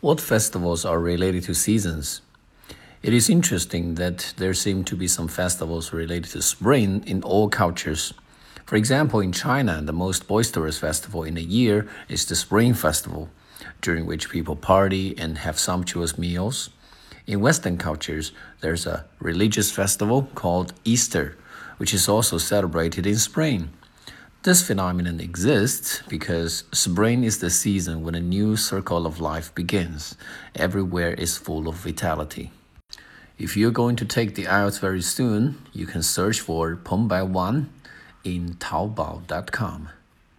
What festivals are related to seasons? It is interesting that there seem to be some festivals related to spring in all cultures. For example, in China, the most boisterous festival in a year is the Spring Festival, during which people party and have sumptuous meals. In Western cultures, there's a religious festival called Easter, which is also celebrated in spring. This phenomenon exists because spring is the season when a new circle of life begins. Everywhere is full of vitality. If you're going to take the IELTS very soon, you can search for Peng Bai Wan in Taobao.com.